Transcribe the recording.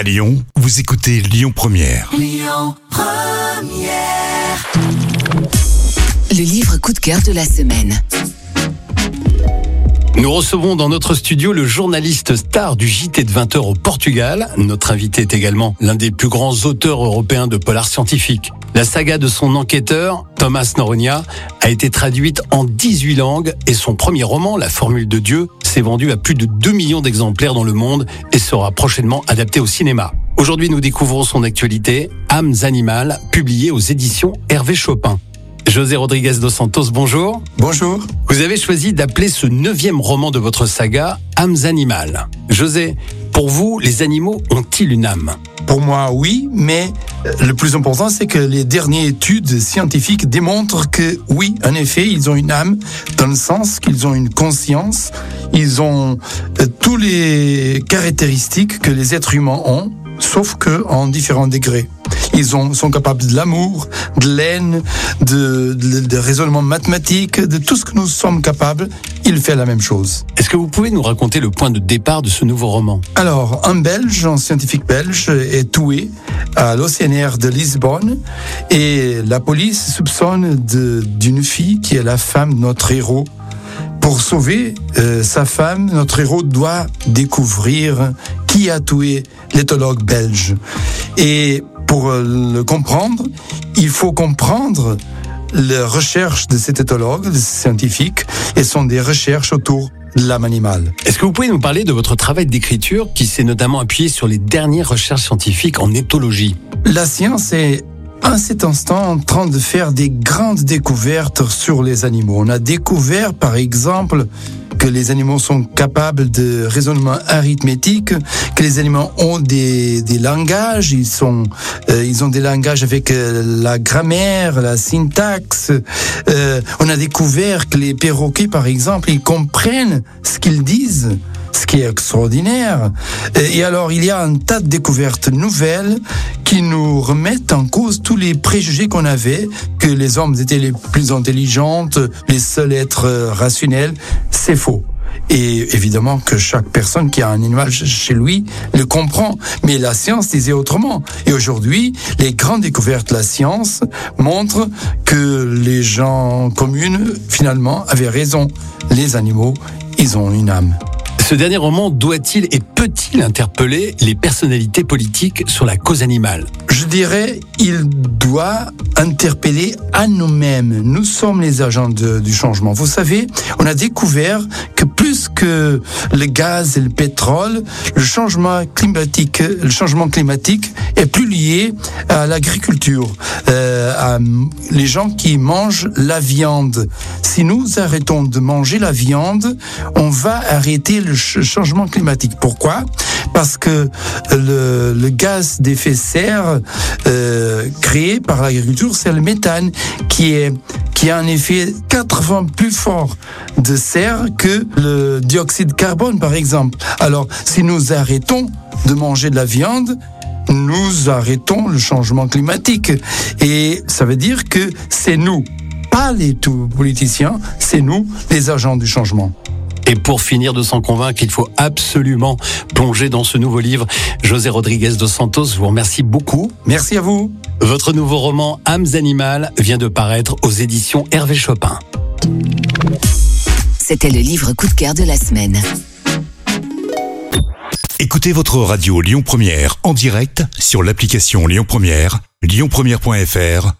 À Lyon, vous écoutez Lyon Première. Le livre coup de cœur de la semaine. Nous recevons dans notre studio le journaliste star du JT de 20h au Portugal. Notre invité est également l'un des plus grands auteurs européens de polar scientifique. La saga de son enquêteur, Thomas Noronia, a été traduite en 18 langues et son premier roman, La Formule de Dieu, s'est vendu à plus de 2 millions d'exemplaires dans le monde et sera prochainement adapté au cinéma. Aujourd'hui, nous découvrons son actualité, Âmes animales, publié aux éditions Hervé Chopin. José Rodriguez dos Santos, bonjour. Bonjour. Vous avez choisi d'appeler ce neuvième roman de votre saga Âmes animales. José, pour vous, les animaux ont-ils une âme? Pour moi, oui, mais euh, le plus important, c'est que les dernières études scientifiques démontrent que oui, en effet, ils ont une âme, dans le sens qu'ils ont une conscience, ils ont euh, tous les caractéristiques que les êtres humains ont, sauf que en différents degrés. Ils ont, sont capables de l'amour, de l'aine, de, de, de raisonnement mathématique, de tout ce que nous sommes capables. Il fait la même chose. Est-ce que vous pouvez nous raconter le point de départ de ce nouveau roman? Alors, un Belge, un scientifique belge, est tué à l'OCNR de Lisbonne et la police soupçonne d'une fille qui est la femme de notre héros. Pour sauver euh, sa femme, notre héros doit découvrir qui a tué l'éthologue belge. Et pour euh, le comprendre, il faut comprendre les recherches de cet éthologue, de et sont des recherches autour de l'âme animale. Est-ce que vous pouvez nous parler de votre travail d'écriture qui s'est notamment appuyé sur les dernières recherches scientifiques en éthologie? La science est à cet instant en train de faire des grandes découvertes sur les animaux. On a découvert par exemple que les animaux sont capables de raisonnement arithmétique, que les animaux ont des, des langages, ils, sont, euh, ils ont des langages avec euh, la grammaire, la syntaxe. Euh, on a découvert que les perroquets, par exemple, ils comprennent ce qu'ils disent ce qui est extraordinaire. Et alors, il y a un tas de découvertes nouvelles qui nous remettent en cause tous les préjugés qu'on avait, que les hommes étaient les plus intelligentes, les seuls êtres euh, rationnels. C'est faux. Et évidemment que chaque personne qui a un animal ch- chez lui le comprend. Mais la science disait autrement. Et aujourd'hui, les grandes découvertes de la science montrent que les gens communes, finalement, avaient raison. Les animaux, ils ont une âme. Ce dernier roman doit-il et peut-il interpeller les personnalités politiques sur la cause animale? Je dirais, il doit interpeller à nous-mêmes. Nous sommes les agents du changement. Vous savez, on a découvert que que le gaz et le pétrole, le changement climatique, le changement climatique est plus lié à l'agriculture, euh, à les gens qui mangent la viande. Si nous arrêtons de manger la viande, on va arrêter le ch- changement climatique. Pourquoi? Parce que le, gaz d'effet de serre euh, créé par l'agriculture, c'est le méthane qui est qui a un effet quatre fois plus fort de serre que le dioxyde de carbone, par exemple. Alors, si nous arrêtons de manger de la viande, nous arrêtons le changement climatique. Et ça veut dire que c'est nous, pas les tout politiciens, c'est nous, les agents du changement. Et pour finir de s'en convaincre, il faut absolument plonger dans ce nouveau livre. José Rodriguez dos Santos, je vous remercie beaucoup. Merci à vous. Votre nouveau roman Âmes animales vient de paraître aux éditions Hervé Chopin. C'était le livre coup de cœur de la semaine. Écoutez votre radio Lyon Première en direct sur l'application Lyon Première, lyonpremière.fr